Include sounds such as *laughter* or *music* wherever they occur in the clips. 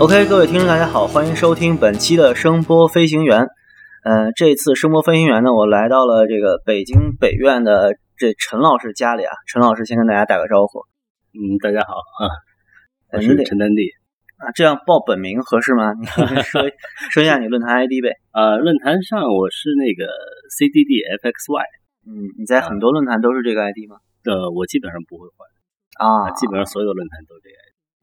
OK，各位听众，大家好，欢迎收听本期的声波飞行员。呃，这次声波飞行员呢，我来到了这个北京北院的这陈老师家里啊。陈老师先跟大家打个招呼。嗯，大家好啊，我是陈丹地。啊，这样报本名合适吗？*laughs* 你说说一下你论坛 *laughs* ID 呗。呃，论坛上我是那个 CDDFXY，嗯，你在很多论坛都是这个 ID 吗？呃，我基本上不会换啊，基本上所有论坛都这个 ID。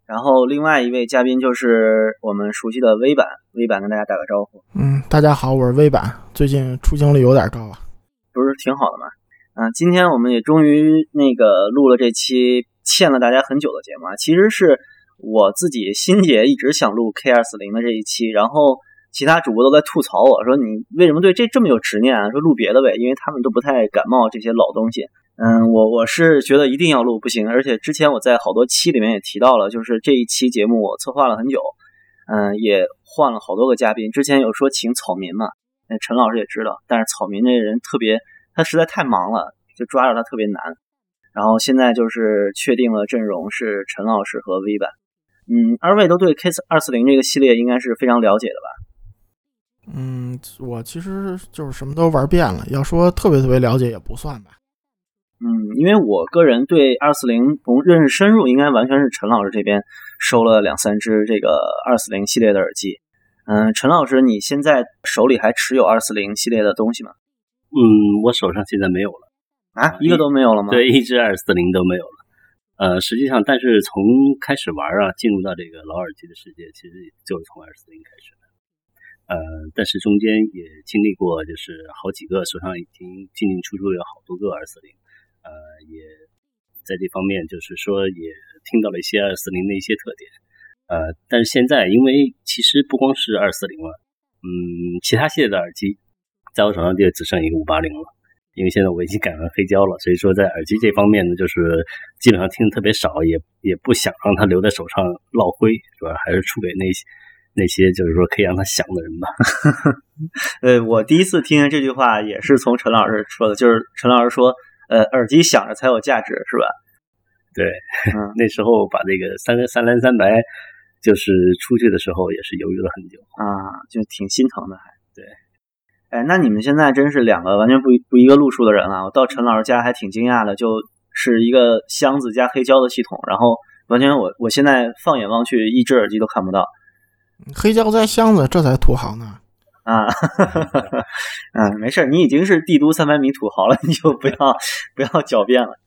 然后另外一位嘉宾就是我们熟悉的微版，微版跟大家打个招呼。嗯，大家好，我是微版，最近出镜率有点高啊，不是挺好的吗？啊，今天我们也终于那个录了这期欠了大家很久的节目啊，其实是我自己心姐一直想录 K 二四零的这一期，然后其他主播都在吐槽我说你为什么对这这么有执念啊？说录别的呗，因为他们都不太感冒这些老东西。嗯，我我是觉得一定要录不行，而且之前我在好多期里面也提到了，就是这一期节目我策划了很久，嗯，也换了好多个嘉宾。之前有说请草民嘛，那陈老师也知道，但是草民这人特别，他实在太忙了，就抓着他特别难。然后现在就是确定了阵容是陈老师和 V 版，嗯，二位都对 K 二四零这个系列应该是非常了解的吧？嗯，我其实就是什么都玩遍了，要说特别特别了解也不算吧。嗯，因为我个人对二四零从认识深入，应该完全是陈老师这边收了两三只这个二四零系列的耳机。嗯，陈老师，你现在手里还持有二四零系列的东西吗？嗯，我手上现在没有了啊，一个都没有了吗？对，一只二四零都没有了。呃，实际上，但是从开始玩啊，进入到这个老耳机的世界，其实就是从二四零开始的。呃，但是中间也经历过，就是好几个手上已经进进出出有好多个二四零。呃，也在这方面，就是说也听到了一些二四零的一些特点。呃，但是现在，因为其实不光是二四零了，嗯，其他系列的耳机，在我手上就只剩一个五八零了。因为现在我已经改完黑胶了，所以说在耳机这方面呢，就是基本上听的特别少，也也不想让它留在手上落灰，主要还是出给那些那些就是说可以让它响的人吧。*laughs* 呃，我第一次听这句话也是从陈老师说的，就是陈老师说。呃，耳机响着才有价值，是吧？对，嗯、*laughs* 那时候把这个三三蓝三白，就是出去的时候也是犹豫了很久啊，就挺心疼的，还对。哎，那你们现在真是两个完全不不一个路数的人啊！我到陈老师家还挺惊讶的，就是一个箱子加黑胶的系统，然后完全我我现在放眼望去，一只耳机都看不到。黑胶加箱子，这才土豪呢。啊，嗯，没事你已经是帝都三百米土豪了，你就不要不要狡辩了，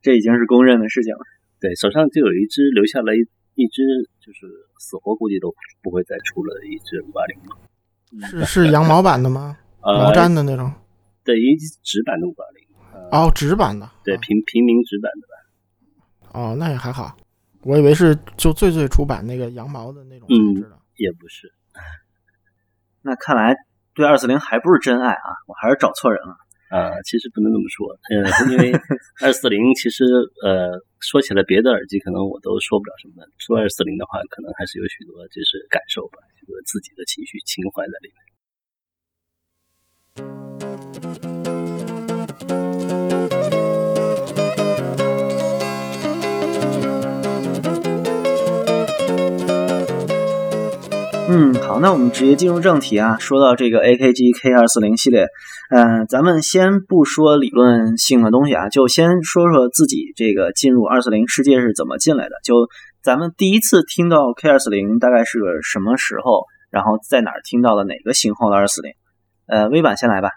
这已经是公认的事情了。对，手上就有一只留下了一一只，就是死活估计都不会再出了一只五八零了。是是羊毛版的吗？毛毡的那种？对，一纸版的五八零。哦，纸版的。对，平平民纸版的吧。哦，那也还好，我以为是就最最初版那个羊毛的那种材质的。也不是。那看来对二四零还不是真爱啊！我还是找错人了。啊，其实不能这么说，呃，因为 *laughs* 二四零其实呃说起来别的耳机可能我都说不了什么，说二四零的话，可能还是有许多就是感受吧，许多自己的情绪情怀在里面。嗯，好，那我们直接进入正题啊。说到这个 AKG K 二四零系列，嗯，咱们先不说理论性的东西啊，就先说说自己这个进入二四零世界是怎么进来的。就咱们第一次听到 K 二四零大概是个什么时候？然后在哪儿听到了哪个型号的二四零？呃，微版先来吧。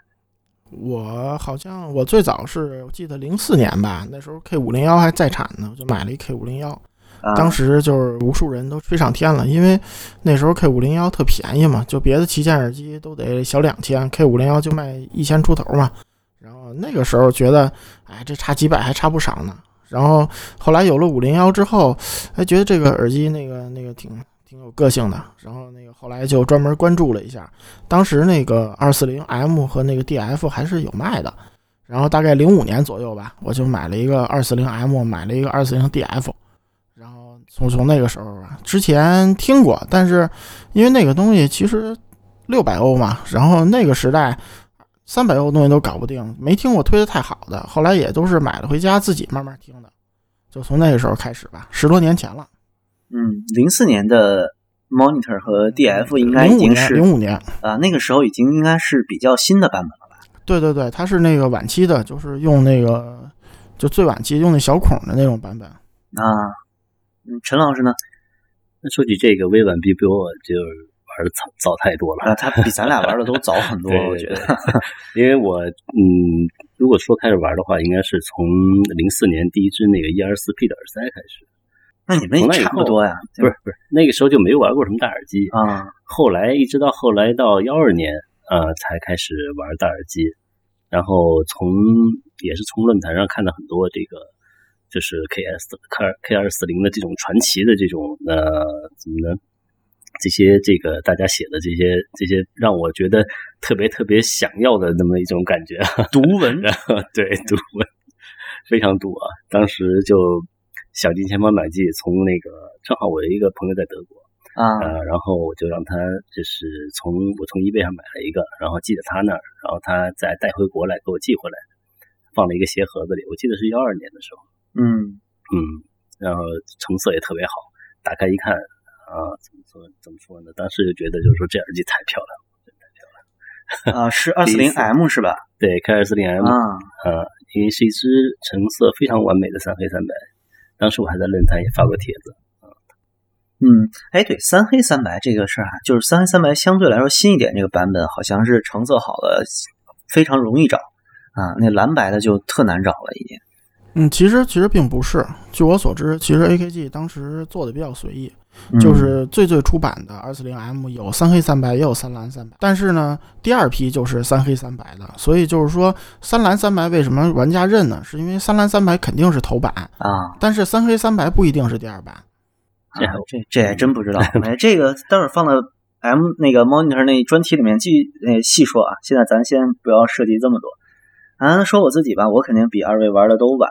我好像我最早是我记得零四年吧，那时候 K 五零幺还在产呢，我就买了一 K 五零幺。当时就是无数人都吹上天了，因为那时候 K 五零幺特便宜嘛，就别的旗舰耳机都得小两千，K 五零幺就卖一千出头嘛。然后那个时候觉得，哎，这差几百还差不少呢。然后后来有了五零幺之后，哎，觉得这个耳机那个那个挺挺有个性的。然后那个后来就专门关注了一下，当时那个二四零 M 和那个 DF 还是有卖的。然后大概零五年左右吧，我就买了一个二四零 M，买了一个二四零 DF。从从那个时候吧，之前听过，但是因为那个东西其实六百欧嘛，然后那个时代三百欧东西都搞不定，没听过推的太好的。后来也都是买了回家自己慢慢听的，就从那个时候开始吧，十多年前了。嗯，零四年的 Monitor 和 DF 应该已经是零五年啊，那个时候已经应该是比较新的版本了吧？对对对，它是那个晚期的，就是用那个就最晚期用那小孔的那种版本啊。嗯，陈老师呢？那说起这个微版比比我就玩的早早太多了。啊，他比咱俩玩的都早很多，*laughs* 我觉得。因为我嗯，如果说开始玩的话，应该是从零四年第一支那个 E 二四 P 的耳塞开始。那你们也差不多呀？不是不是，那个时候就没玩过什么大耳机啊。后来一直到后来到幺二年，呃，才开始玩大耳机。然后从也是从论坛上看到很多这个。就是 K S K K 二四零的这种传奇的这种呃怎么呢？这些这个大家写的这些这些让我觉得特别特别想要的那么一种感觉，*laughs* 读文，对读文非常读啊！当时就想尽千方百计从那个正好我有一个朋友在德国啊，然后我就让他就是从我从 eBay 上买了一个，然后寄到他那儿，然后他再带回国来给我寄回来，放了一个鞋盒子里。我记得是幺二年的时候。嗯嗯，然后成色也特别好，打开一看啊，怎么说怎么说呢？当时就觉得就是说这耳机太漂亮了，太漂亮了啊！是 *laughs* 二四零 M 是吧？对，K 二四零 M 啊，呃，因为是一只成色非常完美的三黑三白，当时我还在论坛也发过帖子啊。嗯，哎，对，三黑三白这个事儿啊，就是三黑三白相对来说新一点这个版本，好像是成色好了非常容易找啊，那蓝白的就特难找了，已经。嗯，其实其实并不是。据我所知，其实 AKG 当时做的比较随意，就是最最初版的二四零 M 有三黑三白，也有三蓝三白。但是呢，第二批就是三黑三白的。所以就是说，三蓝三白为什么玩家认呢？是因为三蓝三白肯定是头版啊，但是三黑三白不一定是第二版。这这这还真不知道。*laughs* 哎，这个待会儿放到 M 那个 Monitor 那专题里面继续细说啊。现在咱先不要涉及这么多。啊，说我自己吧，我肯定比二位玩的都晚。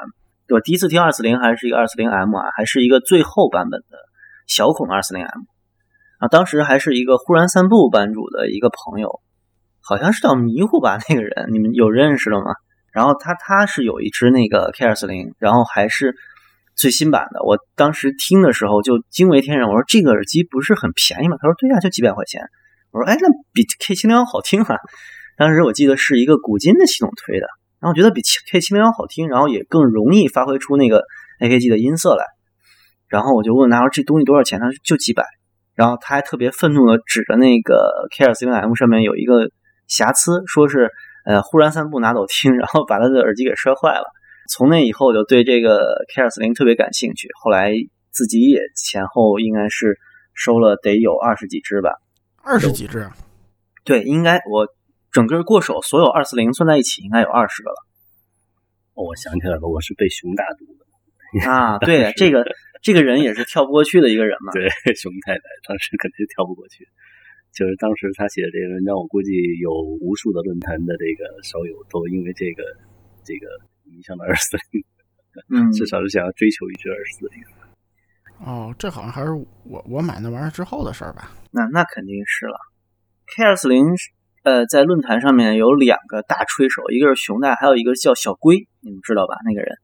我第一次听二四零还是一个二四零 M 啊，还是一个最后版本的小孔二四零 M 啊。当时还是一个忽然散步版主的一个朋友，好像是叫迷糊吧，那个人你们有认识的吗？然后他他是有一只那个 K 二四零，然后还是最新版的。我当时听的时候就惊为天人，我说这个耳机不是很便宜吗？他说对呀，就几百块钱。我说哎，那比 K 七零好听啊。当时我记得是一个古今的系统推的，然后觉得比 K 七零幺好听，然后也更容易发挥出那个 AKG 的音色来。然后我就问他说：“这东西多少钱？”他说：“就几百。”然后他还特别愤怒的指着那个 K 二四零 M 上面有一个瑕疵，说是呃忽然散步拿走听，然后把他的耳机给摔坏了。从那以后就对这个 K 二四零特别感兴趣，后来自己也前后应该是收了得有二十几只吧，二十几只。对，应该我。整个过手所有二四零算在一起，应该有二十个了。我想起来了，我是被熊打毒的啊！对，这个这个人也是跳不过去的一个人嘛。对，*laughs* 熊太太当时肯定跳不过去。就是当时他写的这个文章，我估计有无数的论坛的这个烧友都因为这个这个迷上了二四零，*laughs* 嗯，至少是想要追求一只二四零。哦，这好像还是我我买那玩意儿之后的事儿吧？那那肯定是了。K 二四零。呃，在论坛上面有两个大吹手，一个是熊大，还有一个叫小龟，你们知道吧？那个人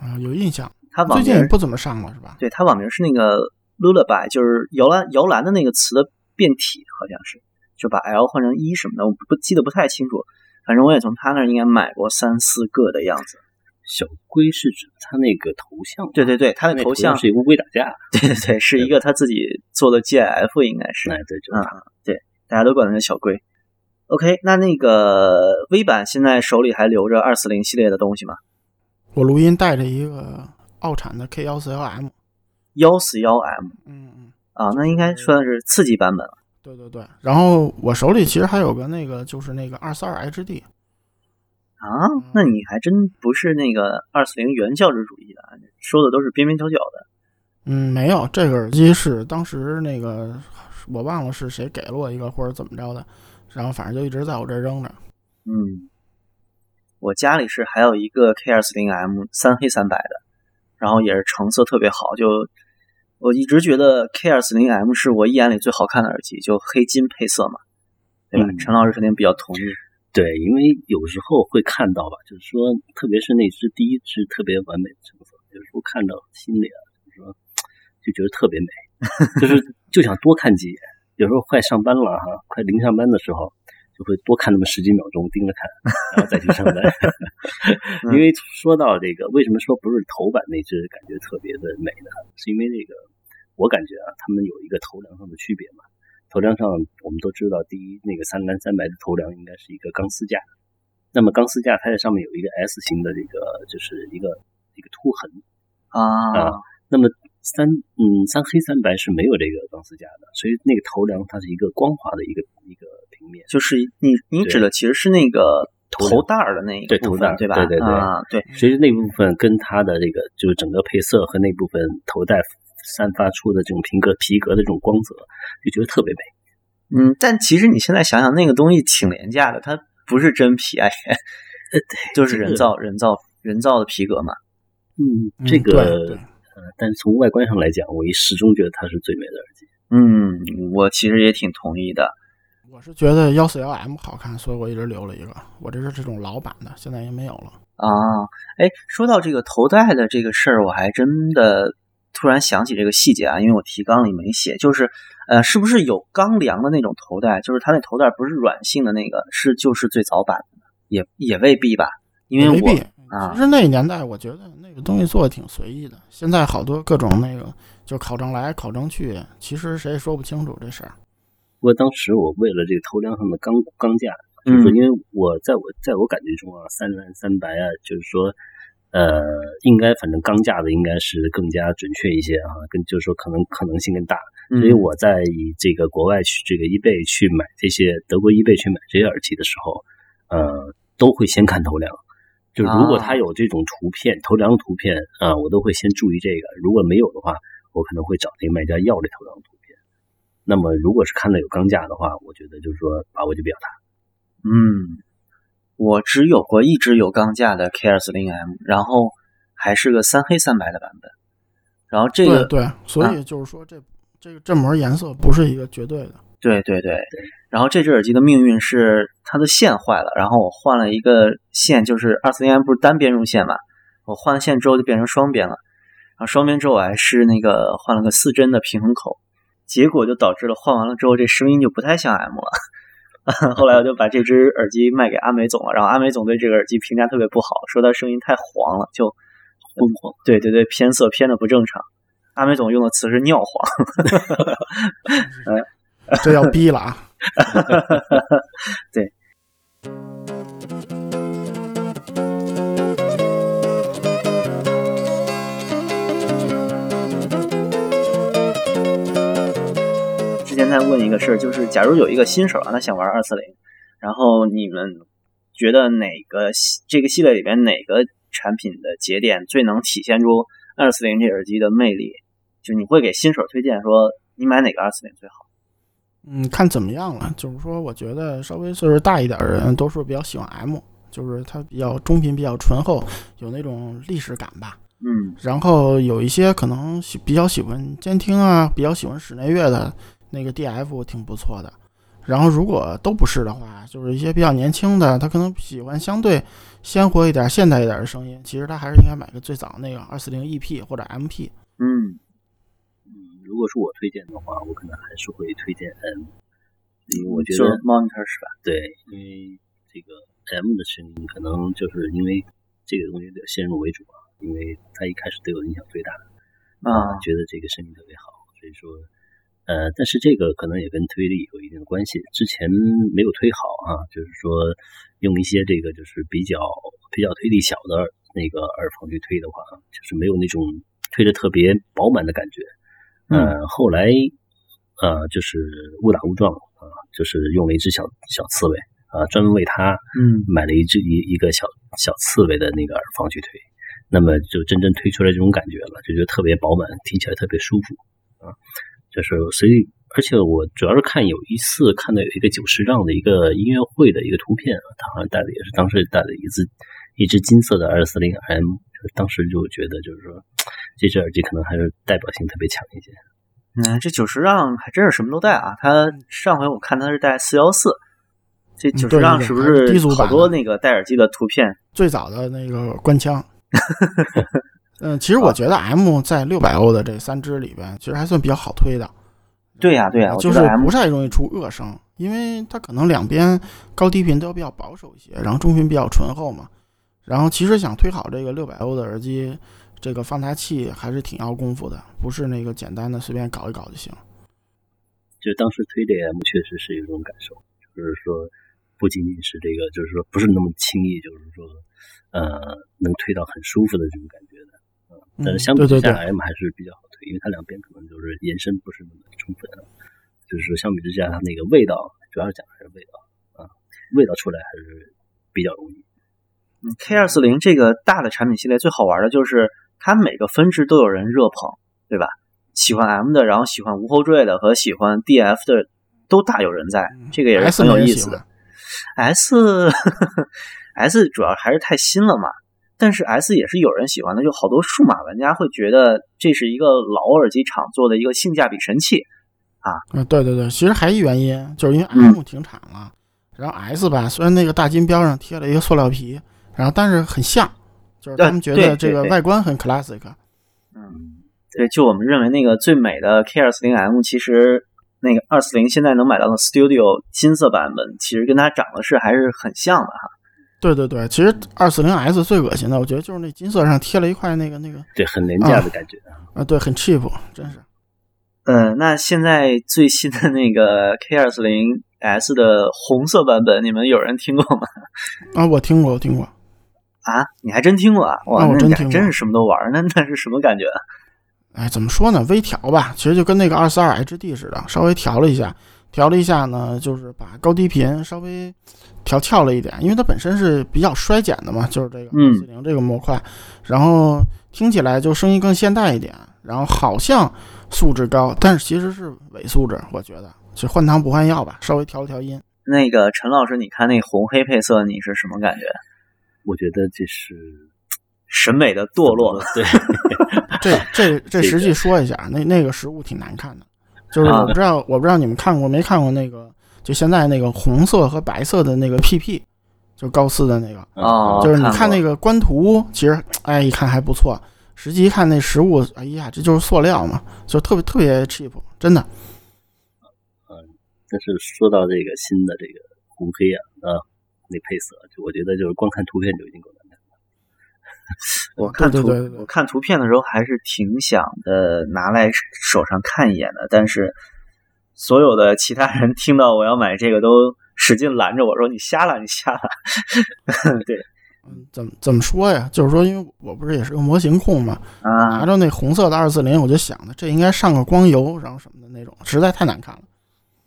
啊，有印象。他最近不怎么上了，是吧？对他网名是那个 lullaby，就是摇篮摇篮的那个词的变体，好像是就把 L 换成一什么的，我不记得不太清楚。反正我也从他那儿应该买过三四个的样子。小龟是指他那个头像？对对对，他的头像是乌龟打架。对对对，是一个他自己做的 GIF，应该是。哎，对，就啊，对，大家都管他叫小龟。OK，那那个 V 版现在手里还留着二四零系列的东西吗？我录音带着一个奥产的 K 幺四幺 M，幺四幺 M，嗯嗯，啊，那应该算是次级版本了。对对对，然后我手里其实还有个那个，就是那个二四二 HD。啊，那你还真不是那个二四零原教旨主义的，说的都是边边角角的。嗯，没有，这个耳机是当时那个我忘了是谁给了我一个或者怎么着的。然后反正就一直在我这扔着。嗯，我家里是还有一个 K 二四零 M 三黑三白的，然后也是成色特别好。就我一直觉得 K 二四零 M 是我一眼里最好看的耳机，就黑金配色嘛，对吧？陈老师肯定比较同意。对，因为有时候会看到吧，就是说，特别是那只第一只特别完美的成色，有时候看到心里啊，就是说就觉得特别美，*laughs* 就是就想多看几眼。有时候快上班了哈，快临上班的时候，就会多看那么十几秒钟，盯着看，*laughs* 然后再去上班。*laughs* 因为说到这个，为什么说不是头版那只感觉特别的美呢？是因为那个我感觉啊，他们有一个头梁上的区别嘛。头梁上我们都知道，第一那个三蓝三白的头梁应该是一个钢丝架，那么钢丝架它在上面有一个 S 型的这个就是一个一个凸痕啊，那么。三嗯，三黑三白是没有这个钢丝架的，所以那个头梁它是一个光滑的一个一个平面。就是你你指的其实是那个头带的那一对头带对吧？对对对啊对。所以那部分跟它的这个就是整个配色和那部分头带散发出的这种皮革皮革的这种光泽，就觉得特别美。嗯，但其实你现在想想，那个东西挺廉价的，它不是真皮啊，对，*laughs* 就是人造人造人造的皮革嘛。嗯，这个。但是从外观上来讲，我始终觉得它是最美的耳机。嗯，我其实也挺同意的。我是觉得幺四幺 M 好看，所以我一直留了一个。我这是这种老版的，现在也没有了。啊，哎，说到这个头戴的这个事儿，我还真的突然想起这个细节啊，因为我提纲里没写，就是呃，是不是有钢梁的那种头戴？就是它那头戴不是软性的那个，是就是最早版的，也也未必吧？因为我。其实那个年代，我觉得那个东西做的挺随意的。现在好多各种那个，就考证来考证去，其实谁也说不清楚这事儿。不过当时我为了这个头梁上的钢钢架，就是，因为我在我在我感觉中啊，三蓝三白啊，就是说，呃，应该反正钢架的应该是更加准确一些啊，跟就是说可能可能性更大。所以我在以这个国外去这个易贝去买这些德国易贝去买这些耳机的时候，呃，都会先看头梁。就如果他有这种图片，头梁的图片啊，我都会先注意这个。如果没有的话，我可能会找那个卖家要这头张图片。那么，如果是看到有钢架的话，我觉得就是说把握就比较大。嗯，我只有过一直有钢架的 K 二四零 M，然后还是个三黑三白的版本。然后这个对，所以就是说这这个振膜颜色不是一个绝对的。对对对。然后这只耳机的命运是它的线坏了，然后我换了一个线，就是二四零 M 不是单边用线嘛，我换了线之后就变成双边了，然后双边之后我还是那个换了个四针的平衡口，结果就导致了换完了之后这声音就不太像 M 了。*laughs* 后来我就把这只耳机卖给阿美总了，然后阿美总对这个耳机评价特别不好，说它声音太黄了，就昏黄。对对对，偏色偏的不正常。阿美总用的词是尿黄。嗯。*laughs* *laughs* 这要逼了啊！*laughs* 对。之前在问一个事儿，就是假如有一个新手啊，他想玩二四零，然后你们觉得哪个这个系列里边哪个产品的节点最能体现出二四零这耳机的魅力？就你会给新手推荐说，你买哪个二四零最好？嗯，看怎么样了。就是说，我觉得稍微岁数大一点的人，都是比较喜欢 M，就是它比较中频，比较醇厚，有那种历史感吧。嗯，然后有一些可能喜比较喜欢监听啊，比较喜欢室内乐的那个 DF 挺不错的。然后如果都不是的话，就是一些比较年轻的，他可能喜欢相对鲜活一点、现代一点的声音，其实他还是应该买个最早那个二四零 EP 或者 MP。嗯。如果是我推荐的话，我可能还是会推荐 M，因为我觉得 Monitor 是吧？对，因为这个 M 的声音可能就是因为这个东西得先入为主啊，因为它一开始对我影响最大，啊，觉得这个声音特别好，所以说，呃，但是这个可能也跟推力有一定的关系，之前没有推好啊，就是说用一些这个就是比较比较推力小的那个耳房去推的话，就是没有那种推的特别饱满的感觉。呃，后来，呃，就是误打误撞啊，就是用了一只小小刺猬啊，专门为它，嗯，买了一只一一个小小刺猬的那个耳放去推，那么就真正推出来这种感觉了，就觉得特别饱满，听起来特别舒服啊。就是所以，而且我主要是看有一次看到有一个九十让的一个音乐会的一个图片啊，他好像带的也是当时带了一只一只金色的二四零 M，当时就觉得就是说。这只耳机可能还是代表性特别强一些。嗯，这九十让还真是什么都带啊。它上回我看它是带四幺四，这九十让是不是好多那个戴耳机的图片？最早的那个官腔。*laughs* 嗯，其实我觉得 M 在六百欧的这三只里边，其实还算比较好推的。对呀对呀，就是不太容易出恶声，因为它可能两边高低频都比较保守一些，然后中频比较醇厚嘛。然后其实想推好这个六百欧的耳机，这个放大器还是挺要功夫的，不是那个简单的随便搞一搞就行。就当时推 DM 确实是有这种感受，就是说不仅仅是这个，就是说不是那么轻易，就是说呃能推到很舒服的这种感觉的。嗯，但是相比之下，M 还是比较好推，因为它两边可能就是延伸不是那么充分。就是说相比之下，它那个味道，主要是讲的还是味道啊，味道出来还是比较容易。嗯，K 二四零这个大的产品系列最好玩的就是它每个分支都有人热捧，对吧？喜欢 M 的，然后喜欢无后缀的和喜欢 DF 的都大有人在，这个也是很有意思的。S *laughs* S 主要还是太新了嘛，但是 S 也是有人喜欢的，就好多数码玩家会觉得这是一个老耳机厂做的一个性价比神器啊。嗯，对对对，其实还一原因就是因为 M 停产了，然后 S 吧，虽然那个大金标上贴了一个塑料皮，然后但是很像，就是他们觉得这个外观很 classic。嗯。对，就我们认为那个最美的 K 二四零 M，其实那个二四零现在能买到的 Studio 金色版本，其实跟它长得是还是很像的哈。对对对，其实二四零 S 最恶心的，我觉得就是那金色上贴了一块那个那个，对，很廉价的感觉啊，对，很 cheap，真是。呃，那现在最新的那个 K 二四零 S 的红色版本，你们有人听过吗？啊，我听过，我听过。啊，你还真听过啊？哇，我真听，真是什么都玩，*laughs* 那那是什么感觉？哎，怎么说呢？微调吧，其实就跟那个二四二 HD 似的，稍微调了一下，调了一下呢，就是把高低频稍微调翘了一点，因为它本身是比较衰减的嘛，就是这个二四零这个模块，然后听起来就声音更现代一点，然后好像素质高，但是其实是伪素质，我觉得就换汤不换药吧，稍微调了调音。那个陈老师，你看那红黑配色，你是什么感觉？我觉得这是审美的堕落，*laughs* 对。这这这实际说一下，那那个实物挺难看的，就是我不知道我不知道你们看过没看过那个，就现在那个红色和白色的那个 PP，就高斯的那个，就是你看那个官图，其实哎一看还不错，实际一看那实物，哎呀这就是塑料嘛，就特别特别 cheap，真的。嗯，但是说到这个新的这个红黑啊啊那配色，就我觉得就是光看图片就已经够难看了。*laughs* 我看图，我看图片的时候还是挺想的，拿来手上看一眼的。但是所有的其他人听到我要买这个，都使劲拦着我说：“你瞎了，你瞎了。*laughs* ”对，嗯，怎么怎么说呀？就是说，因为我不是也是个模型控嘛，啊，拿着那红色的二四零，我就想着这应该上个光油，然后什么的那种，实在太难看了。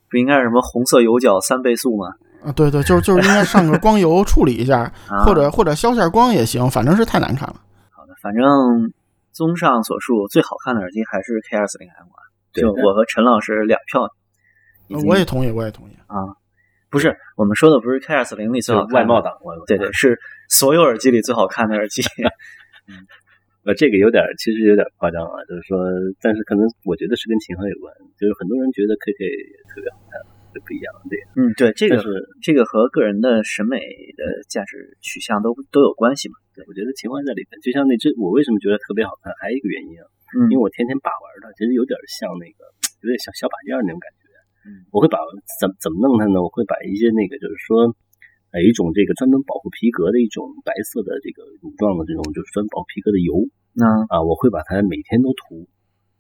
不应该是什么红色油角三倍速吗？啊，对对，就是就是应该上个光油处理一下，*laughs* 或者或者消下光也行，反正是太难看了。好的，反正综上所述，最好看的耳机还是 K 二四零 M 啊。就我和陈老师两票，*laughs* 我也同意，我也同意啊。不是，我们说的不是 K 二四零里最好外貌党，对对，是所有耳机里最好看的耳机。*laughs* 嗯，呃，这个有点，其实有点夸张啊。就是说，但是可能我觉得是跟型号有关，就是很多人觉得 KK 特别好看。不一样，对，嗯，对，这个是这个和个人的审美的价值取向都都有关系嘛。对，我觉得情怀在里面。就像那只，我为什么觉得特别好看，还有一个原因啊，嗯，因为我天天把玩它，其实有点像那个，*tsk* 有点像小把件那种感觉。嗯，我会把怎怎么弄它呢？我会把一些那个，就是说，呃，一种这个专门保护皮革的一种白色的这个乳状的这种，就是专保皮革的油。那啊，我会把它每天都涂，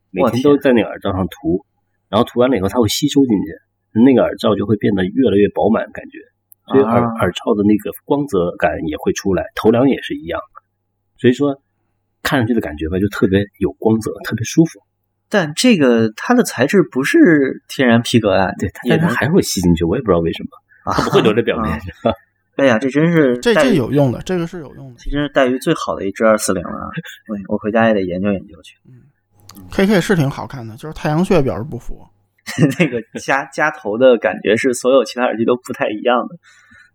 每天都在那个耳罩上涂，然后涂完了以后，它会吸收进去。那个耳罩就会变得越来越饱满，感觉，所以耳耳罩的那个光泽感也会出来，头梁也是一样，所以说看上去的感觉吧，就特别有光泽，特别舒服。但这个它的材质不是天然皮革啊，对，但它还会吸进去，我也不知道为什么，它不会留在表面。哎呀，这真是这这有用的，这个是有用的，其实是待遇最好的一只二四零了，*laughs* 我回家也得研究研究去。嗯，K K 是挺好看的，就是太阳穴表示不服。*laughs* 那个夹夹头的感觉是所有其他耳机都不太一样的，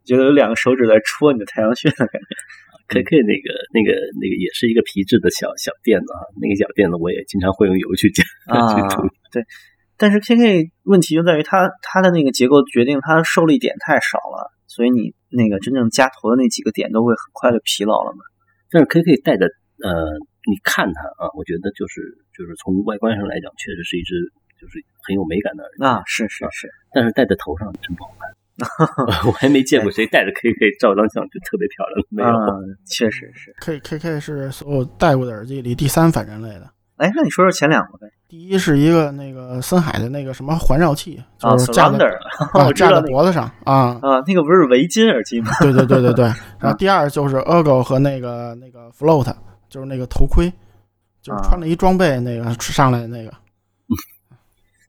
觉得有两个手指在戳你的太阳穴的感觉。*laughs* K K 那个那个那个也是一个皮质的小小垫子啊，那个小垫子我也经常会用油去夹 *laughs* 去涂。对，但是 K K 问题就在于它它的那个结构决定它受力点太少了，所以你那个真正夹头的那几个点都会很快的疲劳了嘛。但是 K K 带的呃，你看它啊，我觉得就是就是从外观上来讲，确实是一只。就是很有美感的耳机啊，是是是，但是戴在头上真不好看。*laughs* 我还没见过谁戴着 KK 照张相就特别漂亮，没有。嗯，确实是。K K K 是所有戴过的耳机里第三反人类的。哎，那你说说前两个呗？第一是一个那个森海的那个什么环绕器，啊就是架在、*laughs* 啊架在脖子上啊。啊，那个不是围巾耳机吗？*laughs* 对对对对对。然后第二就是 Ergo 和那个那个 Float，就是那个头盔，就是穿了一装备那个上来的那个。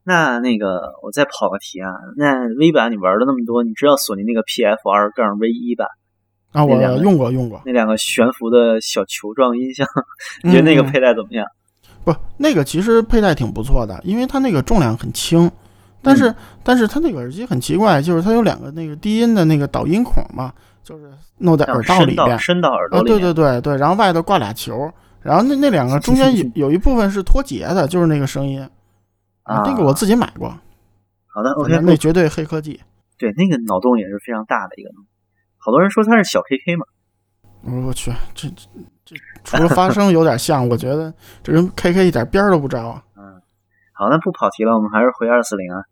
那那个我再跑个题啊，那 V 版你玩了那么多，你知道索尼那个 PF 二杠 V 一吧？啊，我用过用过。那两个悬浮的小球状音箱，*laughs* 你觉得那个嗯佩戴怎么样？不，那个其实佩戴挺不错的，因为它那个重量很轻，但嗯是、但是它那个耳机很奇怪，就是它有两个那个低音的那个导音孔嘛，就是弄在耳道伸里边伸到耳朵啊，里啊。对对对对，然后外头挂俩球，然后那那两个中间有 *laughs* 有一部分是脱节的，就是那个声音啊那个我自己买过，好的反，OK，那绝对黑科技。对，那个脑洞也是非常大的一个。好多人说它是小 KK 嘛，我我去，这这这除了发声有点像，我觉得这跟 KK 一点边儿都不着啊。*laughs* 嗯，好，那不跑题了，我们还是回二四零啊。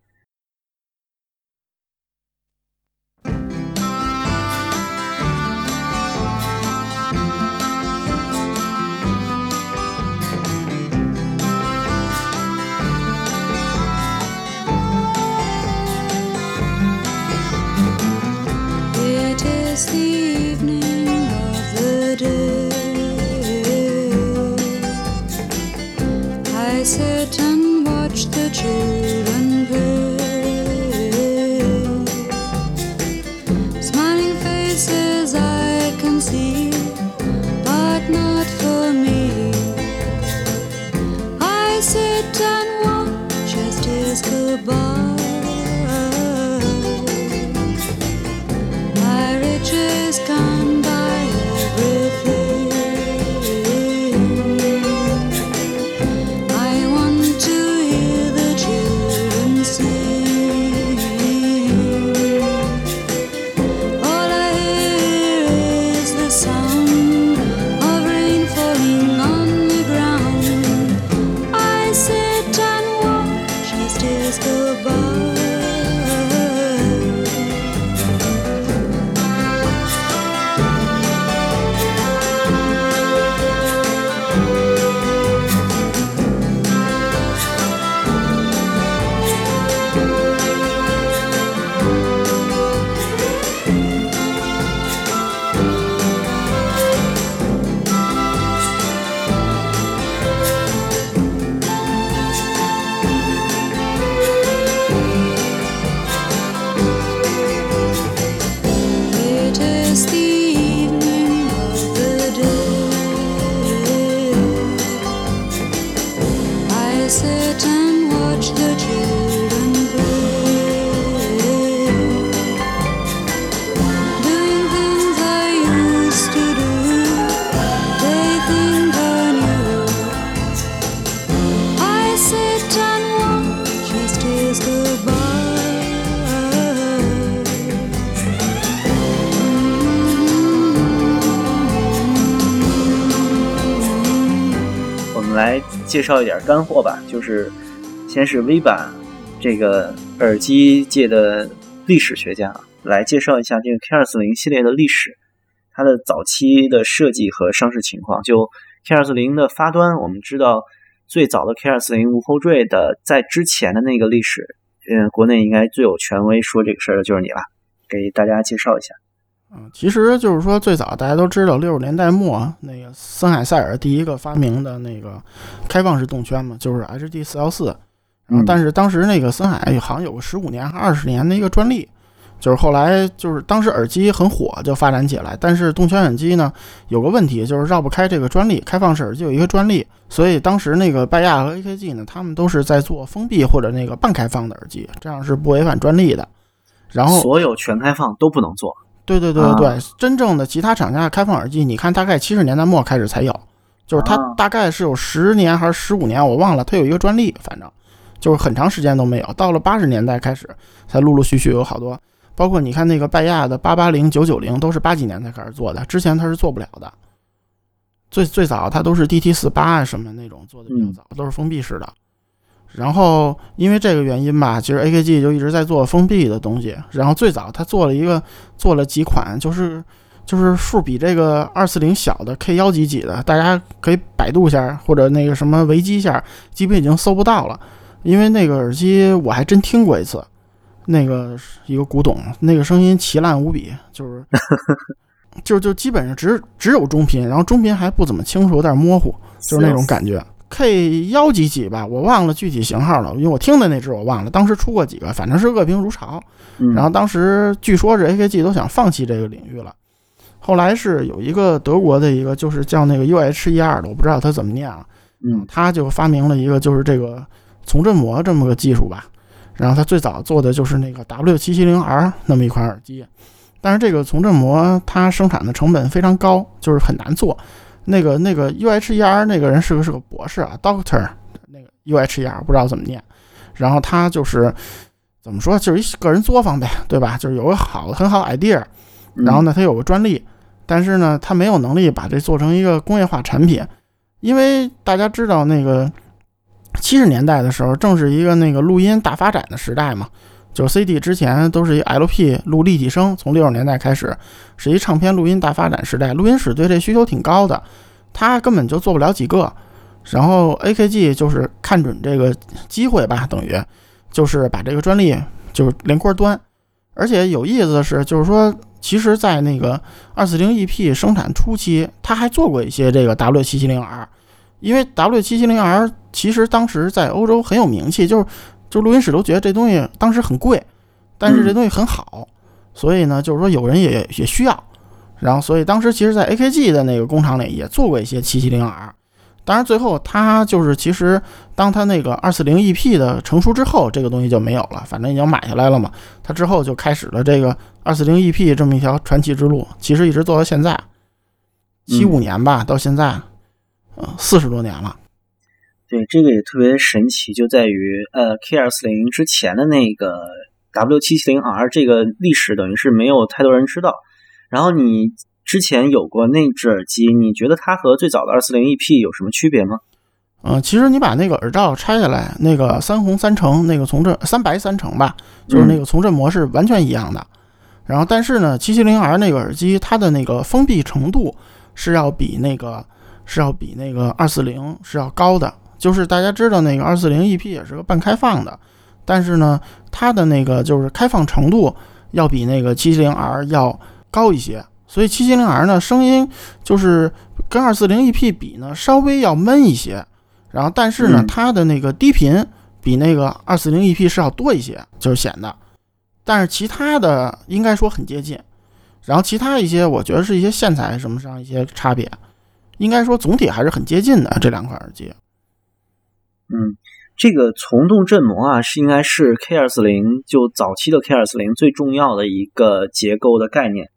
says goodbye. 介绍一点干货吧，就是先是 V 版这个耳机界的历史学家来介绍一下这个 K 二四零系列的历史，它的早期的设计和上市情况。就 K 二四零的发端，我们知道最早的 K 二四零无后缀的在之前的那个历史，嗯，国内应该最有权威说这个事儿的就是你了，给大家介绍一下。嗯，其实就是说，最早大家都知道，六十年代末那个森海塞尔第一个发明的那个开放式动圈嘛，就是 HD 四幺四。然后，嗯但是当时那个森海好像有个十五年还二十年的一个专利，就是后来就是当时耳机很火就发展起来，但是动圈耳机呢有个问题就是绕不开这个专利，开放式耳机有一个专利，所以当时那个拜亚和 AKG 呢，他们都是在做封闭或者那个半开放的耳机，这样是不违反专利的。然后所有全开放都不能做。对对对对对，啊真正的其他厂家的开放耳机，你看大概七十年代末开始才有，就是它啊大概是有十年还是十五年，我忘了，它有一个专利，反正就是很长时间都没有。到了八十年代开始，才陆陆续续有好多，包括你看那个拜亚的八八零、九九零，都是八几年才开始做的，之前它是做不了的。最最早它都是 DT 四八啊什么那种做的比较嗯早，都是封闭式的。然后因为这个原因吧，其实 AKG 就一直在做封闭的东西。然后最早他做了一个，做了几款，就是就是数比这个二四零小的 K 幺几几的，大家可以百度一下或者那个什么维基一下，基本已经搜不到了。因为那个耳机我还真听过一次，那个一个古董，那个声音奇烂无比，就是 *laughs* 就就基本上只只有中频，然后中频还不怎么清楚，有点模糊，就是那种感觉。K 幺几几吧，我忘了具体型号了，因为我听的那只我忘了，当时出过几个，反正是恶评如潮。嗯。然后当时据说是 AKG 都想放弃这个领域了，后来是有一个德国的一个就是叫那个 UH 一二的，我不知道他怎么念啊，嗯。他就发明了一个就是这个从振膜这么个技术吧，然后他最早做的就是那个 W 七七零 R 那么一款耳机，但是这个从振膜它生产的成本非常高，就是很难做。那个那个 U H E R 那个人是个是个博士啊，Doctor 那个 U H E R 不知道怎么念，然后他就是怎么说，就是一个人作坊呗，对吧？就是有个好很好 idea，嗯然后呢，他有个专利，但是呢，他没有能力把这做成一个工业化产品，因为大家知道那个七十年代的时候，正是一个那个录音大发展的时代嘛。就是 CD 之前都是一 LP 录立体声，从六十年代开始是一唱片录音大发展时代，录音室对这需求挺高的，他根本就做不了几个。然后 AKG 就是看准这个机会吧，等于就是把这个专利就是连锅端。而且有意思的是，就是说，其实，在那个二四零 EP 生产初期，他还做过一些这个 W 七七零 R，因为 W 七七零 R 其实当时在欧洲很有名气，就是就录音室都觉得这东西当时很贵，但是这东西很好，所以呢，就是说有人也也需要，然后所以当时其实，在 AKG 的那个工厂里也做过一些七七零 R，当然最后他就是其实当他那个二四零 EP 的成熟之后，这个东西就没有了，反正已经买下来了嘛，他之后就开始了这个二四零 EP 这么一条传奇之路，其实一直做到现在，七五年吧，到现在，呃，四十多年了。对，这个也特别神奇，就在于呃 K 二四零之前的那个 W 七七零 R 这个历史，等于是没有太多人知道。然后你之前有过那只耳机，你觉得它和最早的二四零 EP 有什么区别吗？嗯、其实你把那个耳罩拆下来，那个三红三橙，那个从振三白三橙吧，就是那个从振模式完全一样的。然后，但是呢，七七零 R 那个耳机它的那个封闭程度是要比那个是要比那个二四零是要高的。就是大家知道那个二四零 EP 也是个半开放的，但是呢，它的那个就是开放程度要比那个七七零 R 要高一些。所以七七零 R 呢，声音就是跟二四零 EP 比呢，稍微要闷一些。然后，但是呢嗯，它的那个低频比那个二四零 EP 是要多一些，就是显得。但是其他的应该说很接近。然后其他一些，我觉得是一些线材什么上一些差别，应该说总体还是很接近的这两款耳机。嗯，这个从动振膜啊，是应该是 K 二四零就早期的 K 二四零最重要的一个结构的概念。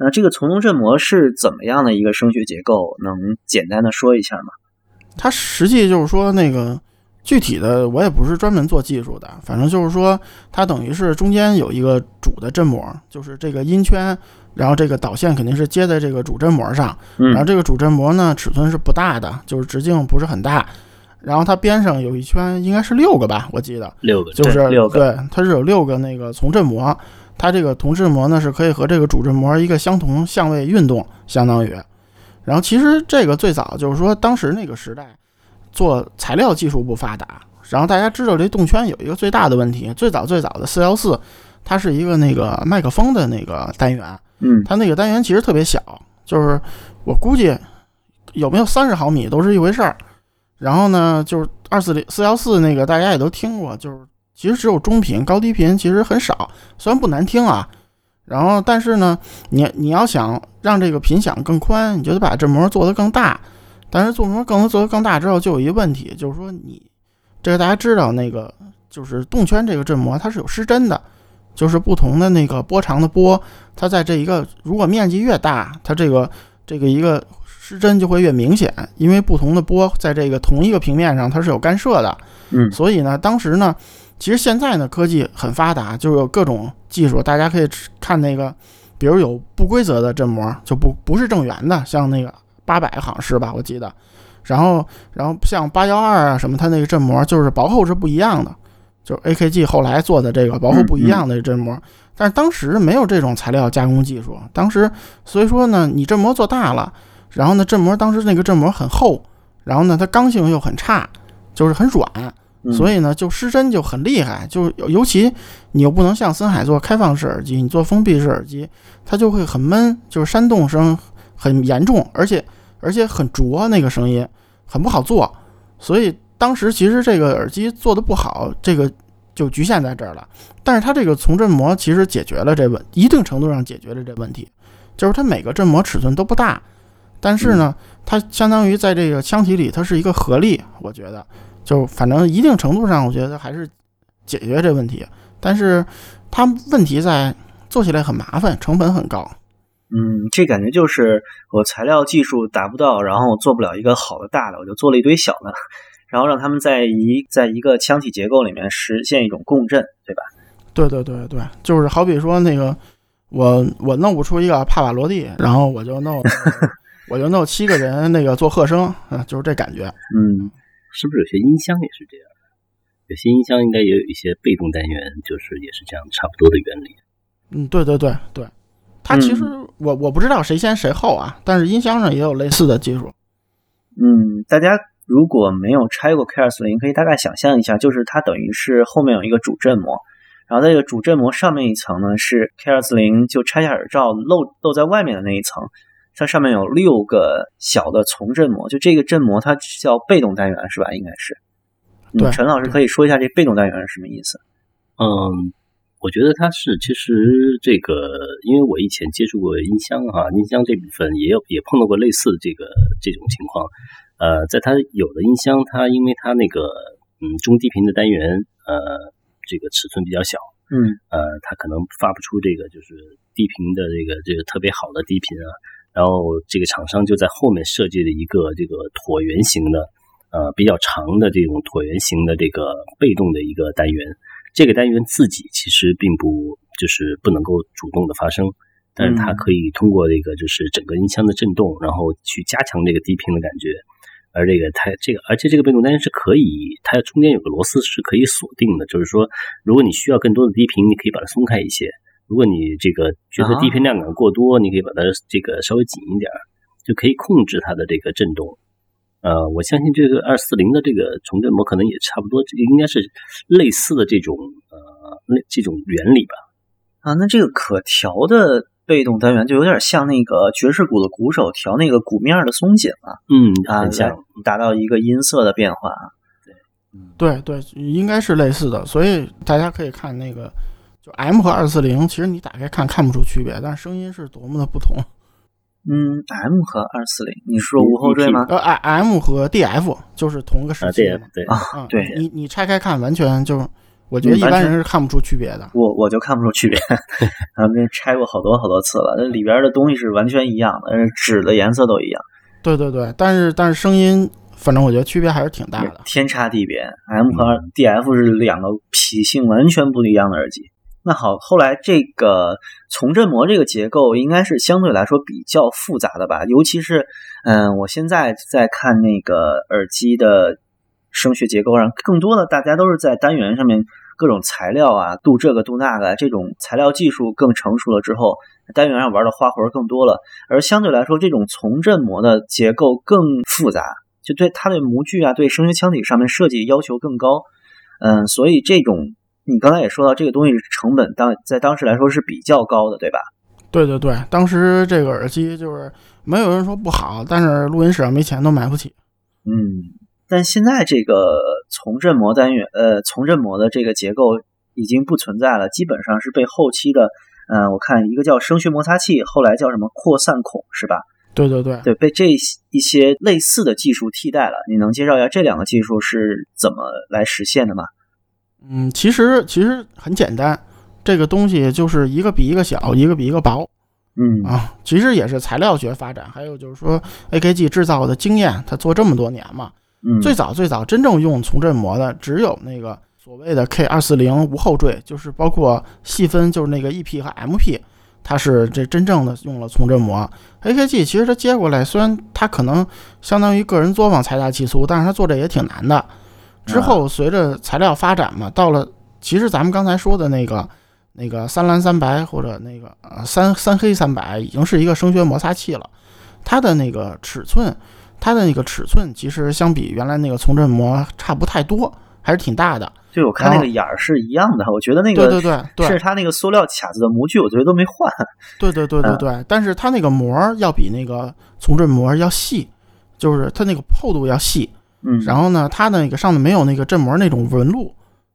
那这个从动振膜是怎么样的一个声学结构？能简单的说一下吗？它实际就是说那个具体的，我也不是专门做技术的，反正就是说它等于是中间有一个主的振膜，就是这个音圈，然后这个导线肯定是接在这个主振膜上，然后嗯这个主振膜呢尺寸是不大的，就是直径不是很大，然后它边上有一圈应该是六个吧，我记得。六个就是六个对，它是有六个那个从振膜，它这个同振膜呢是可以和这个主振膜一个相同相位运动，相当于。然后其实这个最早就是说当时那个时代做材料技术不发达，然后大家知道这动圈有一个最大的问题，最早最早的四幺四，它是一个那个麦克风的那个单元，嗯它那个单元其实特别小，就是我估计有没有三十毫米都是一回事儿。然后呢，就是二四零四幺四那个大家也都听过，就是其实只有中频，高低频其实很少，虽然不难听啊。然后但是呢，你你要想让这个频响更宽，你就得把振膜做得更大。但是做膜更做得更大之后，就有一个问题，就是说你这个大家知道那个就是动圈这个振膜它是有失真的，就是不同的那个波长的波，它在这一个如果面积越大，它这个这个一个失真就会越明显，因为不同的波在这个同一个平面上它是有干涉的。嗯所以呢，当时呢，其实现在呢科技很发达，就有各种技术，大家可以看那个，比如有不规则的振膜，就不不是正圆的，像那个八百好像是吧，我记得。然后然后像八幺二啊什么，它那个振膜就是薄厚是不一样的，就是 AKG 后来做的这个薄厚不一样的振膜，但是当时没有这种材料加工技术，当时所以说呢，你振膜做大了，然后呢振膜当时那个振膜很厚，然后呢它刚性又很差，就是很软。所以呢，就失真就很厉害，就尤其你又不能像森海做开放式耳机，你做封闭式耳机，它就会很闷，就是煽动声很严重，而且而且很浊，那个声音很不好做。所以当时其实这个耳机做的不好，这个就局限在这儿了。但是它这个从振膜其实解决了这问，一定程度上解决了这问题，就是它每个振膜尺寸都不大，但是呢，它相当于在这个腔体里，它是一个合力，我觉得。就反正一定程度上，我觉得还是解决这问题，但是它问题在做起来很麻烦，成本很高。嗯，这感觉就是我材料技术达不到，然后做不了一个好的大的，我就做了一堆小的，*laughs* 然后让他们在一在一个腔体结构里面实现一种共振，对吧？对对对对，就是好比说那个我我弄不出一个帕瓦罗蒂，然后我就弄我就弄七个人那个做和声，啊，就是这感觉。嗯。是不是有些音箱也是这样？有些音箱应该也有一些被动单元，就是也是这样差不多的原理。嗯，对对对对，它其实我我不知道谁先谁后啊，但是音箱上也有类似的技术。嗯，大家如果没有拆过 K 二四零，可以大概想象一下，就是它等于是后面有一个主振膜，然后在这个主振膜上面一层呢是 K 二四零就拆下耳罩露露在外面的那一层。它上面有六个小的从振膜，就这个振膜它叫被动单元是吧？应该是。对，陈老师可以说一下这被动单元是什么意思？嗯，我觉得它是其实这个，因为我以前接触过音箱哈，音箱这部分也有也碰到过类似的这个这种情况。呃，在它有的音箱，它因为它那个嗯中低频的单元呃这个尺寸比较小，嗯呃它可能发不出这个就是低频的这个这个特别好的低频啊。然后这个厂商就在后面设计了一个这个椭圆形的，呃，比较长的这种椭圆形的这个被动的一个单元。这个单元自己其实并不就是不能够主动的发声，但是它可以通过这个就是整个音箱的震动，然后去加强这个低频的感觉。而这个它这个而且这个被动单元是可以，它中间有个螺丝是可以锁定的，就是说如果你需要更多的低频，你可以把它松开一些。如果你这个觉得低频量感过多，你可以把它这个稍微紧一点，就可以控制它的这个震动。呃，我相信这个二四零的这个重振膜可能也差不多，这个应该是类似的这种呃那这种原理吧。啊，那这个可调的被动单元就有点像那个爵士鼓的鼓手调那个鼓面的松紧了。嗯，啊，像达到一个音色的变化。对，对对，应该是类似的。所以大家可以看那个。就 M 和二四零，其实你打开看看不出区别，但是声音是多么的不同。嗯，M 和二四零，你说无后缀吗？呃，M 和 DF 就是同一个时期的。对啊，对，你你拆开看，完全就，我觉得一般人是看不出区别的。我我就看不出区别，*laughs* 咱们拆过好多好多次了，那里边的东西是完全一样的，纸的颜色都一样。对对对，但是但是声音，反正我觉得区别还是挺大的，天差地别。M 和 DF 是两个脾性完全不一样的耳机。那好，后来这个从振膜这个结构应该是相对来说比较复杂的吧？尤其是，嗯，我现在在看那个耳机的声学结构上，更多的大家都是在单元上面各种材料啊，镀这个镀那个，这种材料技术更成熟了之后，单元上玩的花活更多了。而相对来说，这种从振膜的结构更复杂，就对它的模具啊，对声学腔体上面设计要求更高。嗯，所以这种。你刚才也说到，这个东西成本当在当时来说是比较高的，对吧？对对对，当时这个耳机就是没有人说不好，但是录音室上没钱都买不起。嗯，但现在这个从振膜单元，呃，从振膜的这个结构已经不存在了，基本上是被后期的，嗯，我看一个叫声学摩擦器，后来叫什么扩散孔，是吧？对对对，对，被这一些类似的技术替代了。你能介绍一下这两个技术是怎么来实现的吗？嗯，其实其实很简单，这个东西就是一个比一个小，一个比一个薄，嗯啊，其实也是材料学发展，还有就是说 AKG 制造的经验，它做这么多年嘛，嗯，最早最早真正用从振膜的只有那个所谓的 K 二四零无后缀，就是包括细分就是那个 EP 和 MP，它是这真正的用了从振膜。AKG 其实它接过来，虽然它可能相当于个人作坊财大气粗，但是它做这也挺难的。之后随着材料发展嘛，到了其实咱们刚才说的那个那个三蓝三白或者那个呃三三黑三白，已经是一个声学摩擦器了。它的那个尺寸，它的那个尺寸其实相比原来那个从振膜差不太多，还是挺大的。就，我看那个眼儿是一样的，我觉得那个对对对对是它那个塑料卡子的模具，我觉得都没换。对对对对对，但是它那个膜儿要比那个从振膜要细，就是它那个厚度要细。嗯，然后呢，它那个上面没有那个振膜那种纹路，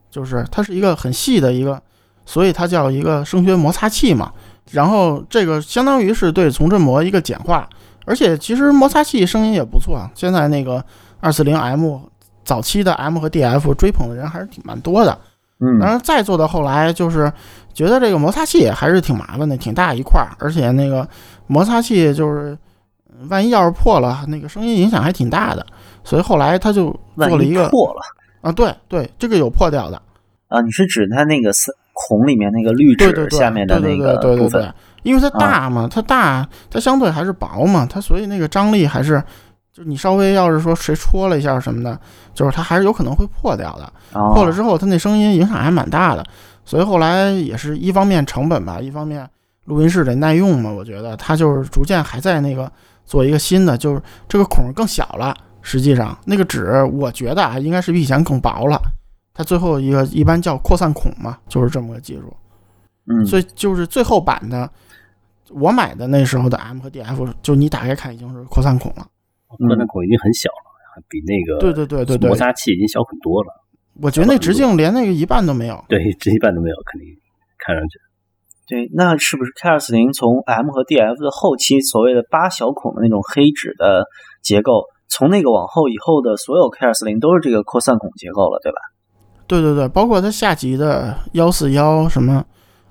就是它是一个很细的一个，所以它叫一个声学摩擦器嘛。然后这个相当于是对从振膜一个简化，而且其实摩擦器声音也不错啊。现在那个二四零 M 早期的 M 和 DF 追捧的人还是挺蛮多的。嗯当然，再做到后来，就是觉得这个摩擦器还是挺麻烦的，挺大一块儿，而且那个摩擦器就是，嗯万一要是破了，那个声音影响还挺大的，所以后来他就做了一个破了啊，对对，这个有破掉的，啊，你是指它那个三孔里面那个滤纸对对对，下面的那个部分对对对对，因为它大嘛，它大，它相对还是薄嘛，它所以那个张力还是，就你稍微要是说谁戳了一下什么的，就是它还是有可能会破掉的。哦破了之后，它那声音影响还蛮大的，所以后来也是一方面成本吧，一方面录音室得耐用嘛，我觉得它就是逐渐还在那个做一个新的，就是这个孔更小了。实际上那个纸，我觉得啊，应该是比以前更薄了。它最后一个一般叫扩散孔嘛，就是这么个技术。嗯，所以就是最后版的，我买的那时候的 M 和 DF，就你打开看已经是扩散孔了。扩散孔已经很小了，比那个对对对对对摩，擦器已经小很多了。我觉得那直径连那个一半都没有。对，这一半都没有，肯定看上去。对，那是不是 K 二四零从 M 和 DF 的后期所谓的八小孔的那种黑纸的结构，从那个往后以后的所有 K 二四零都是这个扩散孔结构了，对吧？对对对，包括它下级的幺四幺、什么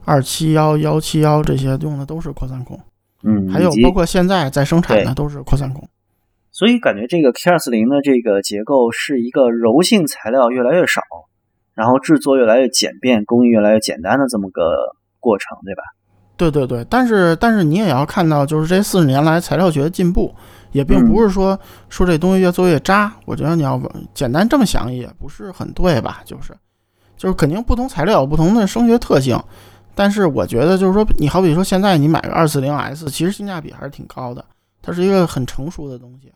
二七幺、幺七幺这些用的都是扩散孔，嗯，还有包括现在在生产的都是扩散孔。所以感觉这个 K 二四零的这个结构是一个柔性材料越来越少，然后制作越来越简便，工艺越来越简单的这么个过程，对吧？对对对，但是但是你也要看到，就是这四十年来材料学的进步，也并不是说、说这东西越做越渣。我觉得你要简单这么想也不是很对吧？就是就是肯定不同材料有不同的声学特性，但是我觉得就是说，你好比说现在你买个二四零 S，其实性价比还是挺高的，它是一个很成熟的东西。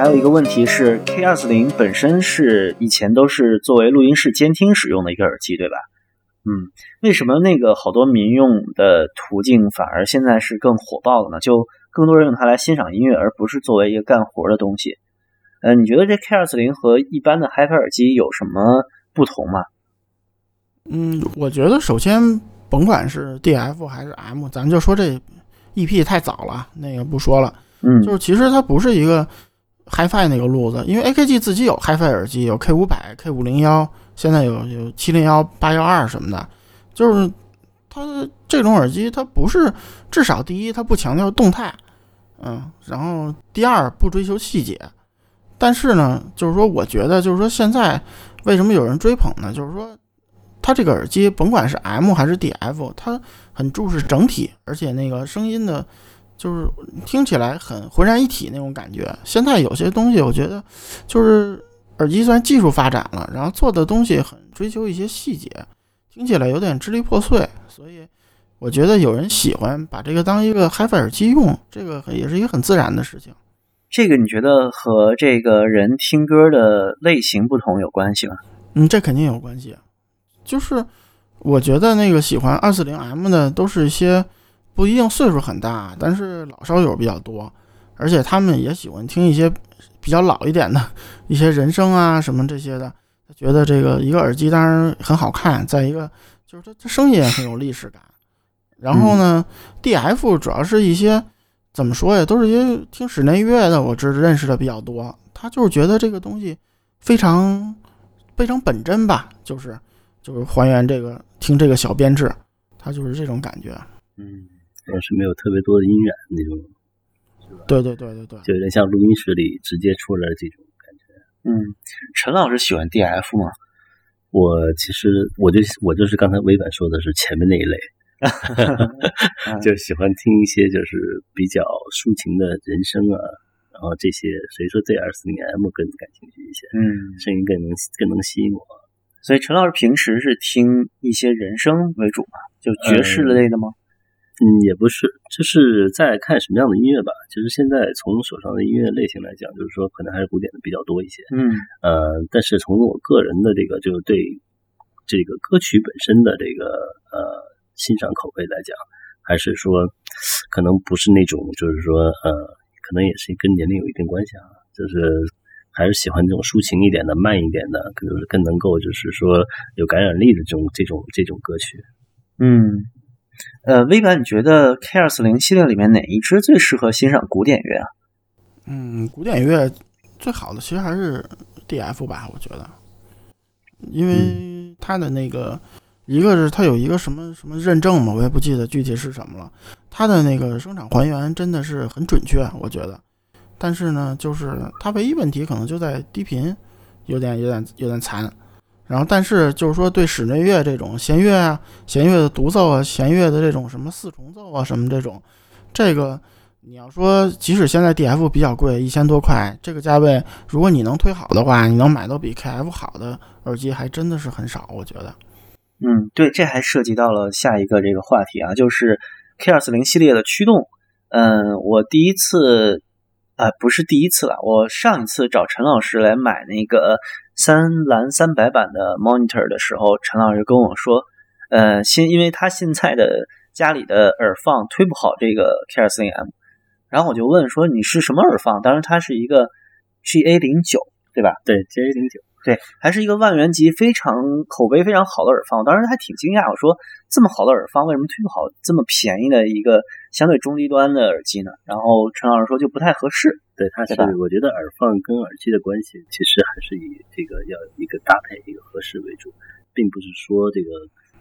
还有一个问题是，K 二四零本身是以前都是作为录音室监听使用的一个耳机，对吧？嗯，为什么那个好多民用的途径反而现在是更火爆了呢？就更多人用它来欣赏音乐，而不是作为一个干活的东西。呃，你觉得这 K 二四零和一般的 HiFi 耳机有什么不同吗？嗯，我觉得首先甭管是 DF 还是 M，咱就说这 EP 太早了，那个不说了。嗯，就是其实它不是一个 HiFi 那个路子，因为 AKG 自己有 HiFi 耳机，有 K 五百、K 五零幺，现在有有七零幺、八幺二什么的，就是它这种耳机，它不是至少第一它不强调动态，嗯，然后第二不追求细节，但是呢，就是说我觉得就是说现在为什么有人追捧呢？就是说它这个耳机甭管是 M 还是 DF，它很重视整体，而且那个声音的。就是听起来很浑然一体那种感觉。现在有些东西，我觉得就是耳机虽然技术发展了，然后做的东西很追求一些细节，听起来有点支离破碎。所以我觉得有人喜欢把这个当一个 HiFi 耳机用，这个也是一个很自然的事情。这个你觉得和这个人听歌的类型不同有关系吗？嗯，这肯定有关系。就是我觉得那个喜欢二四零 M 的都是一些。不一定岁数很大，但是老烧友比较多，而且他们也喜欢听一些比较老一点的一些人声啊什么这些的。他觉得这个一个耳机当然很好看，再一个就是它它声音也很有历史感。然后呢、嗯、，DF 主要是一些怎么说呀，都是一些听室内乐的，我知认识的比较多。他就是觉得这个东西非常非常本真吧，就是就是还原这个听这个小编制，他就是这种感觉。嗯。主要是没有特别多的音染那种，是吧？对对对对对，就有点像录音室里直接出来的这种感觉。嗯，陈老师喜欢 DF 吗？我其实我就我就是刚才微版说的是前面那一类，*laughs* 就喜欢听一些就是比较抒情的人声啊，然后这些，所以说对 R 四零 M 更感兴趣一些，嗯，声音更能更能吸引我。所以陈老师平时是听一些人声为主嘛，就爵士类的吗？嗯，也不是，就是在看什么样的音乐吧。其实现在从手上的音乐类型来讲，就是说可能还是古典的比较多一些。嗯呃，但是从我个人的这个就是对这个歌曲本身的这个呃欣赏口味来讲，还是说可能不是那种就是说呃，可能也是跟年龄有一定关系啊，就是还是喜欢这种抒情一点的、慢一点的，可能是更能够就是说有感染力的这种这种这种歌曲。嗯，呃，微版，你觉得 K 二四零系列里面哪一支最适合欣赏古典乐啊？嗯，古典乐最好的其实还是 DF 吧，我觉得，因为它的那个，一个是它有一个什么什么认证嘛，我也不记得具体是什么了。它的那个生产还原真的是很准确，我觉得。但是呢，就是它唯一问题可能就在低频，有点有点有点残。然后，但是就是说对室内乐这种弦乐啊、弦乐的独奏啊、弦乐的这种什么四重奏啊什么这种，这个你要说，即使现在 DF 比较贵，一千多块，这个价位，如果你能推好的话，你能买到比 KF 好的耳机，还真的是很少，我觉得。嗯，对，这还涉及到了下一个这个话题啊，就是 K 二四零系列的驱动。嗯，我第一次，啊、不是第一次了，我上一次找陈老师来买那个三蓝三白版的 monitor 的时候，陈老师跟我说，呃，现因为他现在的家里的耳放推不好这个 K 二四零 M，然后我就问说你是什么耳放？当时它是一个 GA 零九，对吧？对，GA 零九。对，还是一个万元级非常口碑非常好的耳放，我当时还挺惊讶，我说这么好的耳放为什么推不好这么便宜的一个相对中低端的耳机呢？然后陈老师说就不太合适。对，它是我觉得耳放跟耳机的关系，其实还是以这个要一个搭配一个合适为主，并不是说这个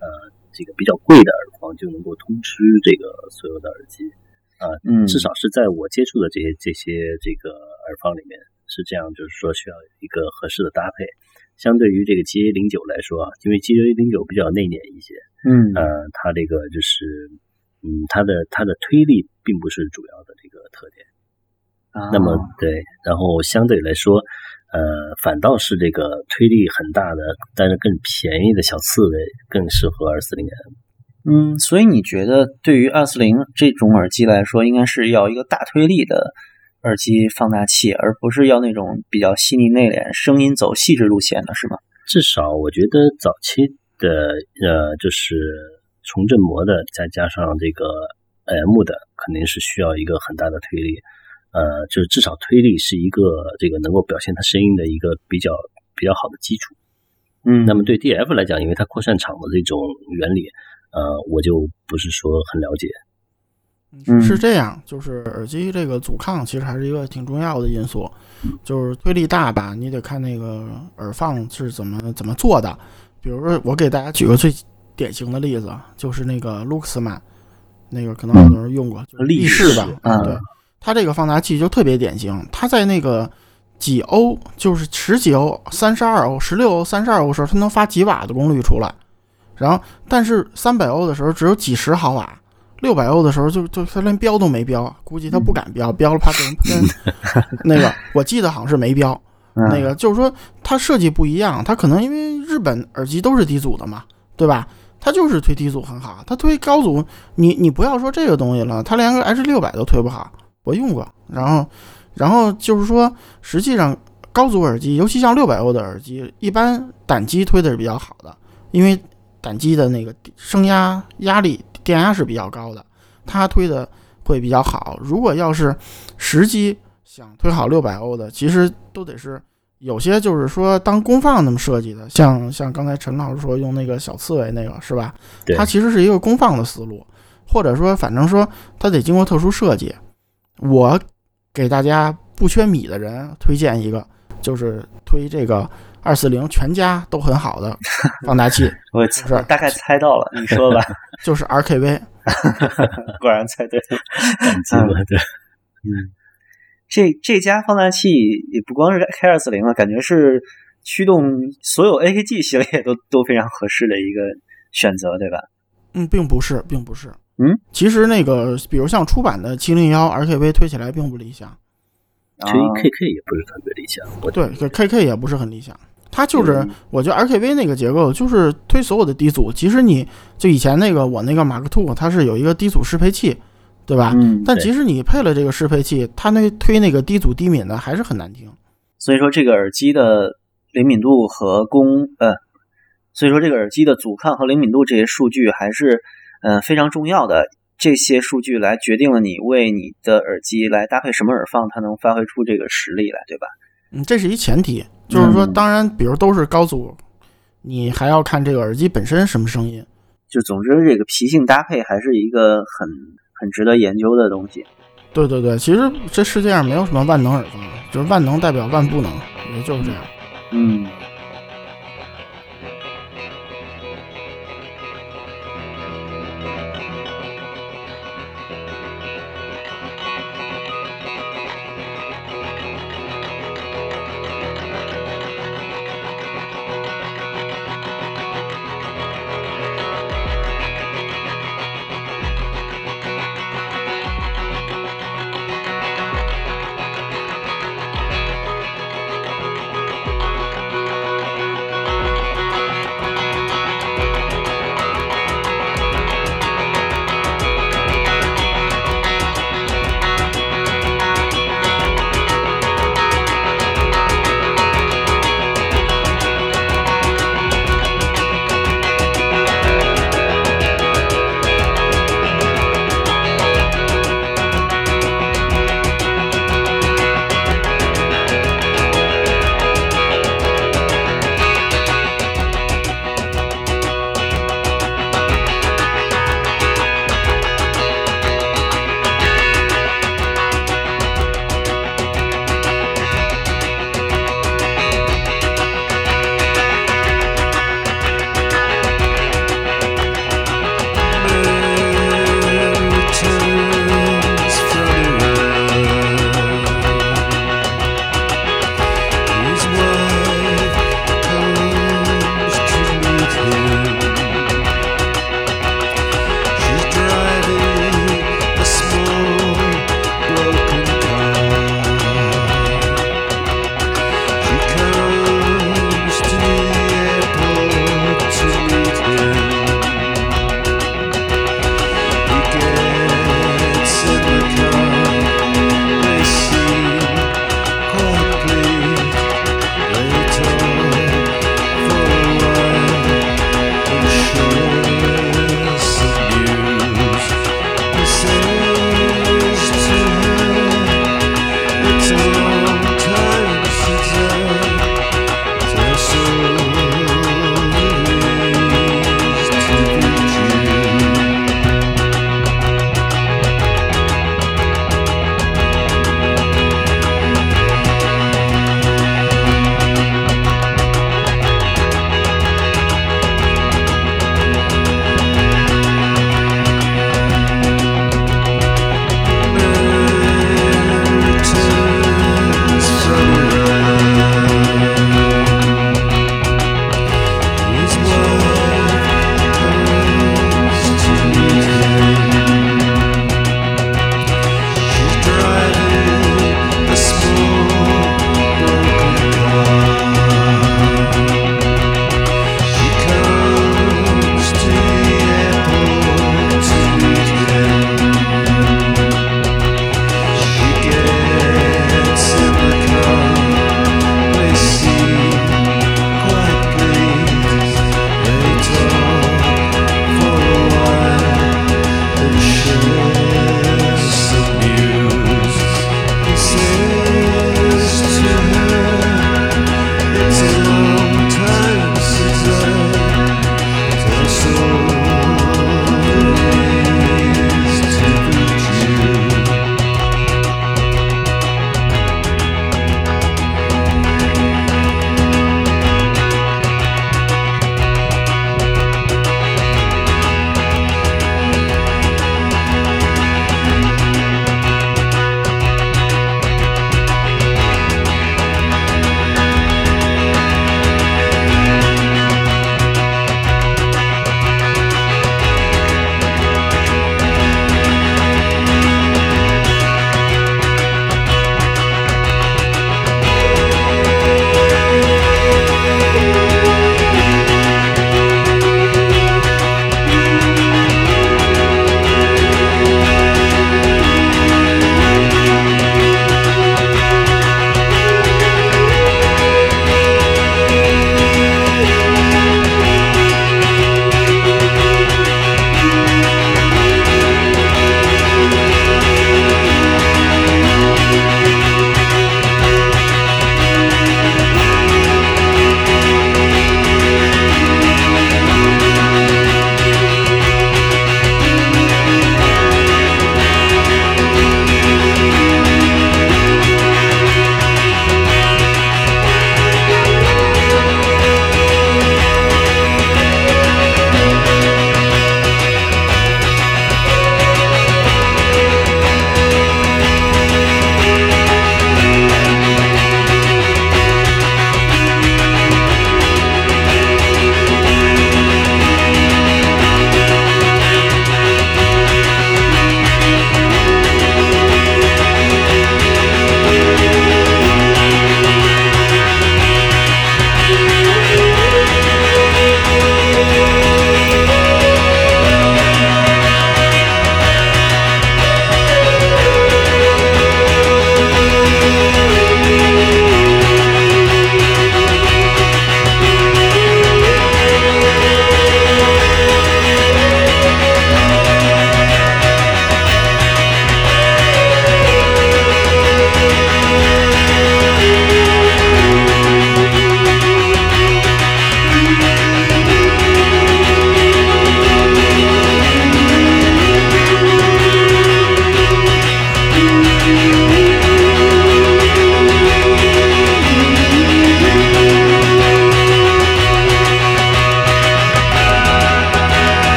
呃这个比较贵的耳放就能够通吃这个所有的耳机啊、嗯，至少是在我接触的这些这些这个耳放里面是这样，就是说需要一个合适的搭配。相对于这个 GA 零九来说啊，因为 GA 零九比较内敛一些，嗯呃，它这个就是嗯，它的它的推力并不是主要的这个特点。啊那么对，然后相对来说，呃，反倒是这个推力很大的，但是更便宜的小刺猬更适合二四零 M。嗯，所以你觉得对于二四零这种耳机来说，应该是要一个大推力的耳机放大器，而不是要那种比较细腻内敛、声音走细致路线的，是吗？至少我觉得早期的呃，就是重振膜的，再加上这个 M 的，肯定是需要一个很大的推力。呃，就是至少推力是一个这个能够表现它声音的一个比较比较好的基础。嗯，那么对 DF 来讲，因为它扩散场的这种原理，呃，我就不是说很了解。嗯是这样，就是耳机这个阻抗其实还是一个挺重要的因素，就是推力大吧，你得看那个耳放是怎么怎么做的。比如说，我给大家举个最典型的例子，啊就是那个 Luxman，那个可能很多人用过，就是力士吧，嗯对，它这个放大器就特别典型，它在那个几欧，就是十几欧、三十二欧、十六欧、三十二欧的时候，它能发几瓦的功率出来，然后但是三百欧的时候只有几十毫瓦。六百欧的时候就就它连标都没标，估计它不敢标，标了怕被人喷。*laughs* 那个我记得好像是没标，嗯那个就是说它设计不一样，它可能因为日本耳机都是低阻的嘛，对吧？它就是推低阻很好，它推高阻，你你不要说这个东西了，它连个 H 六百都推不好，我用过。然后，然后就是说，实际上高阻耳机，尤其像六百欧的耳机，一般胆机推的是比较好的，因为胆机的那个声压压力电压是比较高的，它推的会比较好。如果要是实机想推好六百欧的，其实都得是有些就是说当功放那么设计的，像像刚才陈老师说用那个小刺猬那个是吧？它其实是一个功放的思路，或者说反正说它得经过特殊设计。我给大家不缺米的人推荐一个，就是推这个二四零全家都很好的 *laughs* 放大器，我是大概猜到了，*laughs* 你说吧。*laughs* 就是 RKV。果然猜对了。感激了，对，嗯，这这家放大器也不光是 K 二四零了，感觉是驱动所有 AKG 系列都都非常合适的一个选择，对吧？嗯，并不是，并不是。嗯，其实那个，比如像出版的七零幺 RKV 推起来并不理想，其实 KK 也不是特别理想。我对，KK 也不是很理想。它就是，嗯我觉得 RKV 那个结构就是推所有的低阻，即使你就以前那个我那个马克兔，它是有一个低阻适配器，对吧？嗯，但即使你配了这个适配器，它那推那个低阻低敏的还是很难听。所以说这个耳机的灵敏度和功呃，所以说这个耳机的阻抗和灵敏度这些数据还是呃非常重要的。这些数据来决定了你为你的耳机来搭配什么耳放，它能发挥出这个实力来，对吧？嗯，这是一前提，就是说，嗯当然，比如都是高阻，你还要看这个耳机本身什么声音。就总之，这个皮性搭配还是一个很很值得研究的东西。对对对，其实这世界上没有什么万能耳放，就是万能代表万不能，也就是这样。嗯。